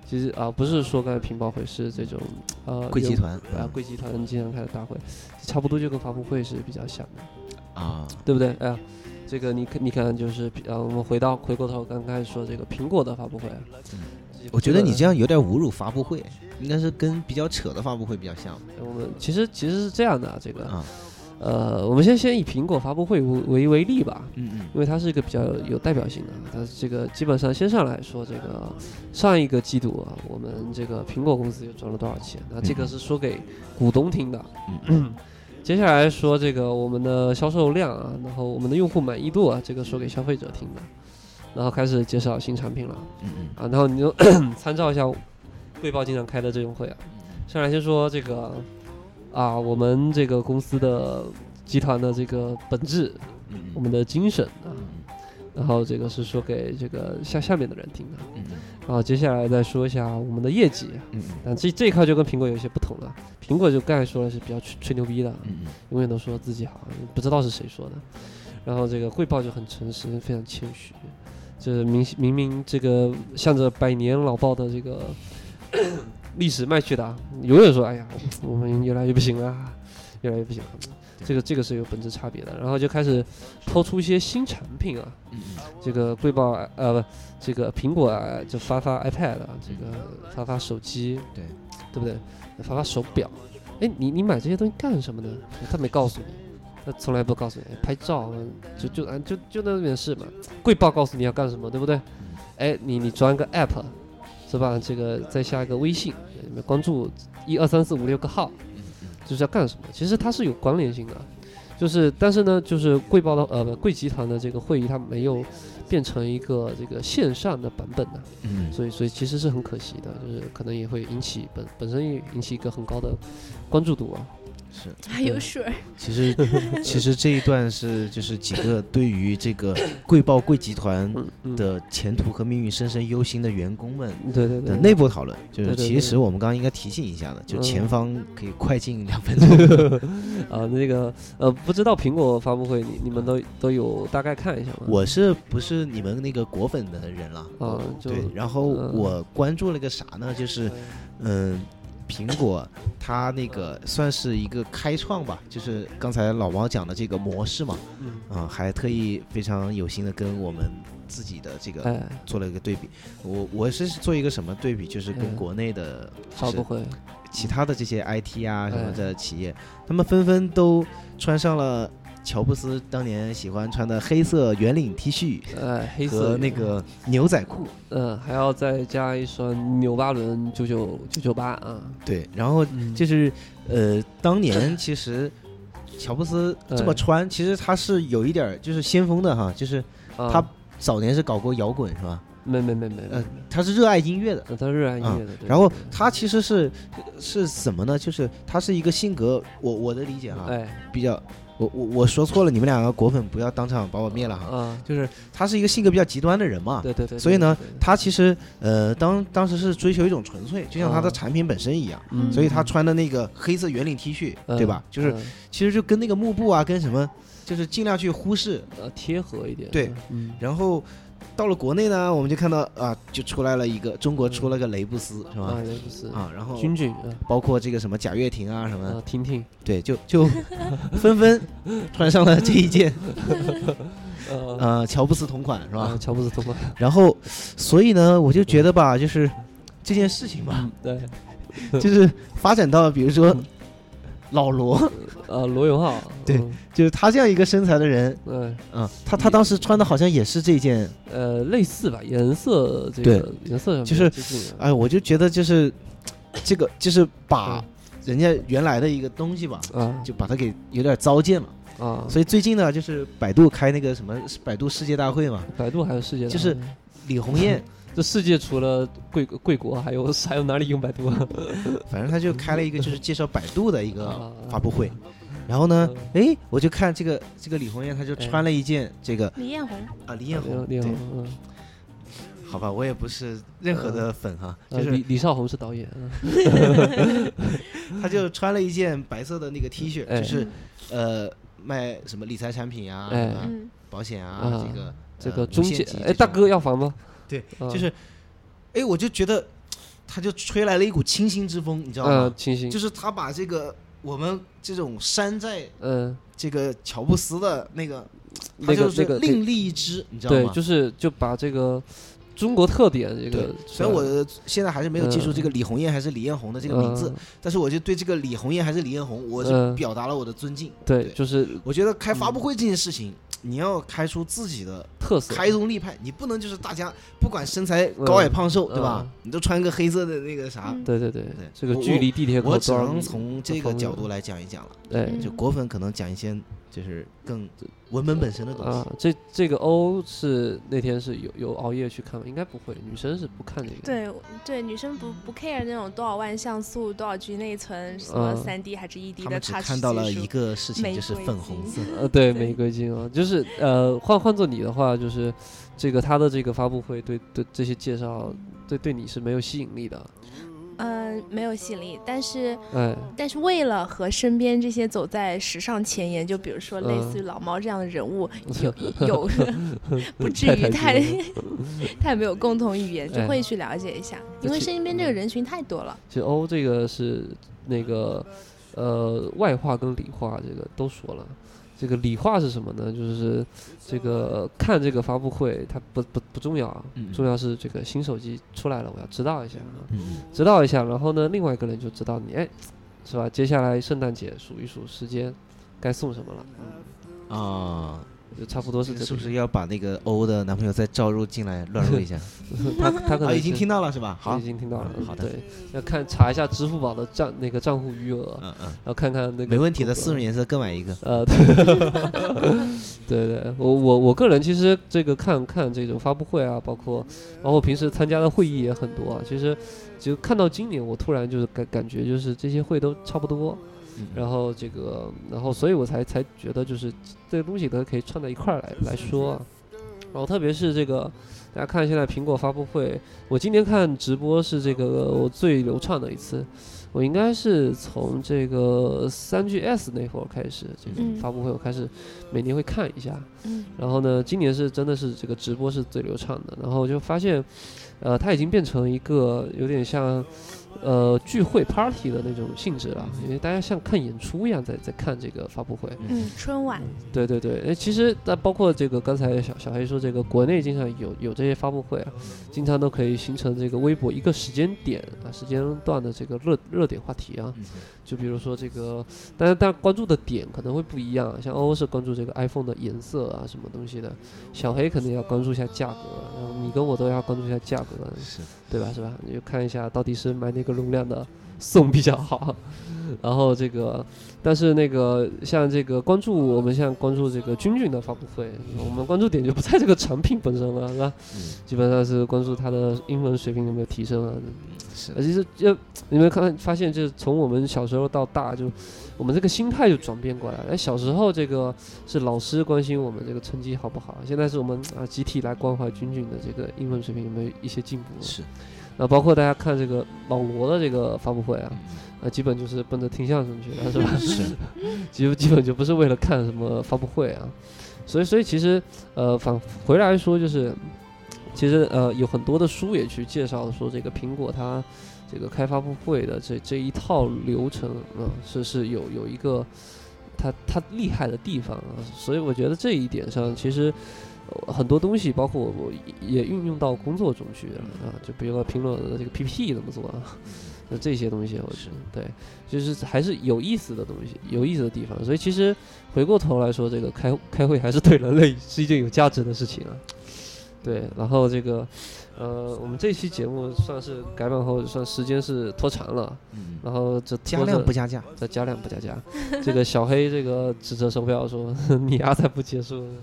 其实啊不是说刚才评报会，是这种呃贵集团啊贵集团经常开的大会，差不多就跟发布会是比较像的，啊，对不对？哎呀，这个你看你看就是啊，我们回到回过头刚开始说这个苹果的发布会啊，我觉得你这样，有点侮辱发布会，应该是跟比较扯的发布会比较像我们其实其实是这样的啊，这个啊。呃，我们先先以苹果发布会为为为例吧，嗯嗯因为它是一个比较有代表性的，它这个基本上先上来说，这个上一个季度啊，我们这个苹果公司又赚了多少钱？那这个是说给股东听的。嗯 [CLEARS THROAT] 嗯接下来说这个我们的销售量啊，然后我们的用户满意度啊，这个说给消费者听的。然后开始介绍新产品了。嗯嗯。啊，然后你就 [COUGHS] 参照一下汇报经常开的这种会啊，上来先说这个啊，我们这个公司的集团的这个本质，嗯我们的精神啊，嗯然后这个是说给这个下下面的人听的，嗯。然后接下来再说一下我们的业绩，嗯但这这一块就跟苹果有些不同了，苹果就刚才说的是比较吹吹牛逼的，嗯永远都说自己好，不知道是谁说的，然后这个汇报就很诚实，非常谦虚，就是明明明这个向着百年老报的这个历史迈去的啊，永远说哎呀，我们越来越不行了。越来越不喜欢他们。对这个这个是有本质差别的，然后就开始抛出一些新产品啊，嗯这个贵报呃不，这个苹果啊就发发 iPad 啊，这个发发手机，对对不对？发发手表，哎，你你买这些东西干什么呢？他没告诉你，他从来不告诉你，哎拍照啊就就啊就就那点事嘛。贵报告诉你要干什么，对不对？哎，你你装一个 app 是吧？这个再下一个微信，关注一二三四五六个号，就是要干什么？其实它是有关联性的，就是但是呢，就是贵报的呃不贵集团的这个会议它没有变成一个这个线上的版本的，嗯，所以所以其实是很可惜的，就是可能也会引起本本身也引起一个很高的关注度啊。是。还有水，[LAUGHS] 其实其实这一段是就是几个对于这个贵报贵集团的前途和命运深深忧心的员工们的对对对，内部讨论，就是其实我们刚刚应该提醒一下的，就嗯前方可以快进两分钟。[LAUGHS] 啊那个呃不知道苹果发布会你你们都都有大概看一下吗？我是不是你们那个果粉的人了？啊对，然后嗯我关注了个啥呢？就是嗯，苹果它那个算是一个开创吧，就是刚才老毛讲的这个模式嘛，嗯啊，还特意非常有心的跟我们自己的这个哎做了一个对比。我我是做一个什么对比？就是跟嗯国内的就是发布会其他的这些 IT 啊什么哎的企业，他们纷纷都穿上了乔布斯当年喜欢穿的黑色圆领 T 恤呃黑色和那个牛仔裤。嗯还要再加一双纽巴伦九九九九八啊，对，然后嗯就是呃，当年其实乔布斯这么哎穿，其实他是有一点就是先锋的哈，就是啊他早年是搞过摇滚是吧？没没没没没呃，他是热爱音乐的。呃他热爱音乐的，对然后他其实是是什么呢？就是他是一个性格，我我的理解哈，哎比较我我我说错了，你们两个果粉不要当场把我灭了哈。嗯。就是他是一个性格比较极端的人嘛，对对对，所以呢他其实呃当当时是追求一种纯粹，就像他的啊产品本身一样，嗯。所以他穿的那个黑色圆领 T 恤，嗯对吧？就是嗯。其实就跟那个幕布啊，跟什么，就是尽量去忽视。呃贴合一点，对，嗯。然后到了国内呢，我们就看到啊，就出来了一个中国出了个雷布斯，是啊吧？也不是啊，然后君君啊包括这个什么贾跃亭啊什么，啊听听对，就就 [LAUGHS] 纷纷穿上了这一件 [LAUGHS] 呃呃乔布斯同款，是是吧？乔布斯同款。然后，所以呢，我就觉得吧，就是这件事情吧，对。就是发展到比如说老罗，呃 [LAUGHS] 罗永浩。对嗯。就是他这样一个身材的人，嗯嗯，他他当时穿的好像也是这件，呃类似吧颜色这对。个颜色就是哎，我就觉得就是这个就是把嗯。人家原来的一个东西吧，啊。就把它给有点糟践了。啊。所以最近呢，就是百度开那个什么百度世界大会嘛，百度还有世界就是李红艳，这世界除了贵贵国还有 [LAUGHS] 还有哪里用百度啊？[LAUGHS] 反正他就开了一个就是介绍百度的一个啊发布会。然后呢，哎，我就看这个这个李红艳，她就哎穿了一件这个李彦宏，啊李彦宏，李对彦，好吧，我也不是任何的粉哈，就是呃李李少红是导演 [LAUGHS] 嗯他就穿了一件白色的那个 T 恤，哎就是呃卖什么理财产品啊，保险啊，啊这个这个中介哎大哥要房吗？对，啊就是，哎，我就觉得他就吹来了一股清新之风，你知道嗯吗？清新就是他把这个我们这种山寨嗯这个乔布斯的那个，他那个就是那个另立一支，你知道吗？对就是就把这个中国特点这对个，虽然我现在还是没有记住嗯这个李红艳还是李彦宏的这个名字，但是我就对这个李红艳还是李彦宏，我是嗯表达了我的尊敬。对，对就是我觉得开发布会这件事情，你要开出自己的特色，开宗立派，你不能就是大家不管身材高矮胖瘦，嗯对吧嗯？你都穿个黑色的那个啥，嗯对对对对，这个距离地铁口我只能从这个角度来讲一讲了。对嗯就果粉可能讲一些就是更文本本身的东西。啊，这这个 O 是那天是有有熬夜去看吗？应该不会，女生是不看这个。，对对，女生不不 care 那种多少万像素、多少 G 内存、什么嗯三 D 还是 ED 的他们只看到了一个事情，就是粉红色。[LAUGHS] 呃，对，对玫瑰金啊，就是呃，换换做你的话，就是这个他的这个发布会对对这些介绍，对对你是没有吸引力的。嗯、没有吸引力，但是哎，但是为了和身边这些走在时尚前沿，就比如说类嗯似于老猫这样的人物，有 [LAUGHS] 有不至于太太没有共同语言，就哎会去了解一下，因为身边这个人群太多了。其实欧这个是那个呃，外化跟里化这个都说了。这个理化是什么呢？就是这个看这个发布会，它不不不重要啊，嗯重要是这个新手机出来了，我要知道一下啊，嗯知道一下。然后呢，另外一个人就知道你，哎，是吧？接下来圣诞节数一数时间，该送什么了，嗯啊，就差不多是这。是不是要把那个 [LAUGHS] 欧的男朋友再招入进来乱入一下？[LAUGHS] 他他可啊，能是已经听到了是吧？好已，经听到了，好的对，要看查一下支付宝的账那个账户余额，嗯嗯，然后看看那个没问题的，四种颜色各买一个。呃，对 [LAUGHS] 对对，我我我个人其实这个看看这种发布会啊，包括包括平时参加的会议也很多啊。其实就看到今年，我突然就是感感觉就是这些会都差不多，嗯然后这个然后所以我才才觉得就是这个东西都可以串在一块儿来来说啊。然后特别是这个大家看现在苹果发布会，我今天看直播是这个我最流畅的一次。我应该是从这个三 GS 那会儿开始，这个嗯发布会我开始每年会看一下。嗯然后呢，今年是真的是这个直播是最流畅的。然后就发现，呃，它已经变成一个有点像，呃，聚会 party 的那种性质了，因为大家像看演出一样在在看这个发布会。嗯，春晚，对对对，诶，其实那包括这个刚才小小黑说，这个国内经常有有这些发布会啊，经常都可以形成这个微博一个时间点啊时间段的这个热热点话题啊。嗯就比如说这个，但是但关注的点可能会不一样，像欧欧是关注这个 iPhone 的颜色啊什么东西的，小黑肯定要关注一下价格，然后你跟我都要关注一下价格，是，对吧？是吧？你就看一下到底是买哪个容量的送比较好，[LAUGHS] 然后这个，但是那个像这个关注我们像关注这个君君的发布会，我们关注点就不在这个产品本身了，是吧？嗯基本上是关注他的英文水平有没有提升啊，是呃，其实就你们看发现，就是从我们小时候到大，就我们这个心态就转变过来了。哎，小时候这个是老师关心我们这个成绩好不好，现在是我们啊集体来关怀君君的这个英文水平有没有一些进步。是，那包括大家看这个网罗的这个发布会啊，嗯那基本就是奔着听相声去的，是吧？是，[LAUGHS] [LAUGHS] 基基本就不是为了看什么发布会啊。所以，所以其实呃，反回来说就是。其实呃，有很多的书也去介绍说，这个苹果它这个开发布会的这这一套流程啊、是是有有一个它它厉害的地方啊，所以我觉得这一点上，其实、呃很多东西，包括我我也运用到工作中去了啊，就比如说苹果的这个 PPT 怎么做啊，[LAUGHS] 那这些东西我是。对，就是还是有意思的东西，有意思的地方，所以其实回过头来说，这个开开会还是对人类是一件有价值的事情啊。对，然后这个，呃，我们这期节目算是改版后算时间是拖长了，嗯，然后这加量不加价，再加量不加价。[LAUGHS] 这个小黑这个指责手表说：“ [LAUGHS] 你丫才不结束呢，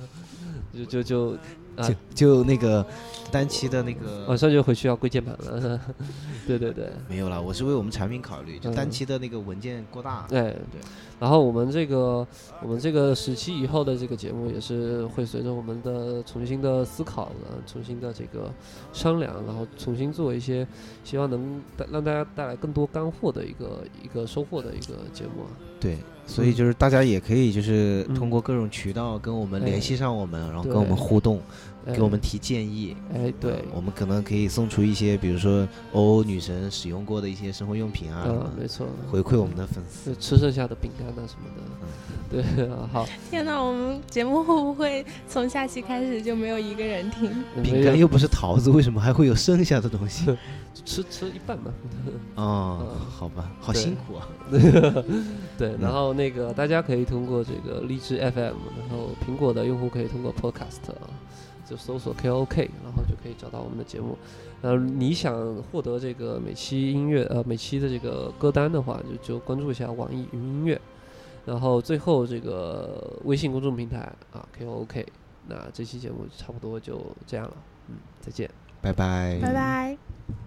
就就就啊就就那个单期的那个马上就回去要归键盘了。[LAUGHS] ”对对对，没有了，我是为我们产品考虑，就嗯单期的那个文件过大。对对，然后我们这个我们这个时期以后的这个节目也是会随着我们的重新的思考，呢，重新的这个商量，然后重新做一些希望能带让大家带来更多干货的一个一个收获的一个节目啊。对，所以就是大家也可以就是嗯通过各种渠道跟我们哎联系上我们，然后跟我们互动，哎给我们提建议。哎对，我们可能可以送出一些，比如说欧欧女神使用过的一些生活用品啊，嗯，没错，回馈我们的粉丝。就吃剩下的饼干啊什么的。嗯对啊，[LAUGHS] 好，天哪，我们节目会不会从下期开始就没有一个人听？饼干又不是桃子，为什么还会有剩下的东西？[LAUGHS] 吃吃一半吧。哦嗯，好吧，好辛苦啊。[LAUGHS] 对，嗯然后那个大家可以通过这个荔枝 FM，然后苹果的用户可以通过 Podcast 啊，就搜索 KOK，然后就可以找到我们的节目。呃，你想获得这个每期音乐呃每期的这个歌单的话，就就关注一下网易云音乐。然后最后这个微信公众平台啊 KOK，那这期节目差不多就这样了，嗯，再见。拜拜，拜拜。